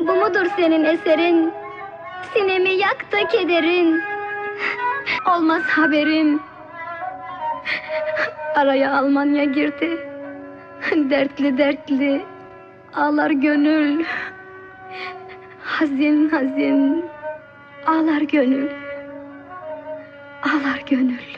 Bu mudur senin eserin? Sinemi yak kederin. Olmaz haberim. Araya Almanya girdi. Dertli dertli. Ağlar gönül. Hazin hazin. Ağlar gönül. Ağlar gönül.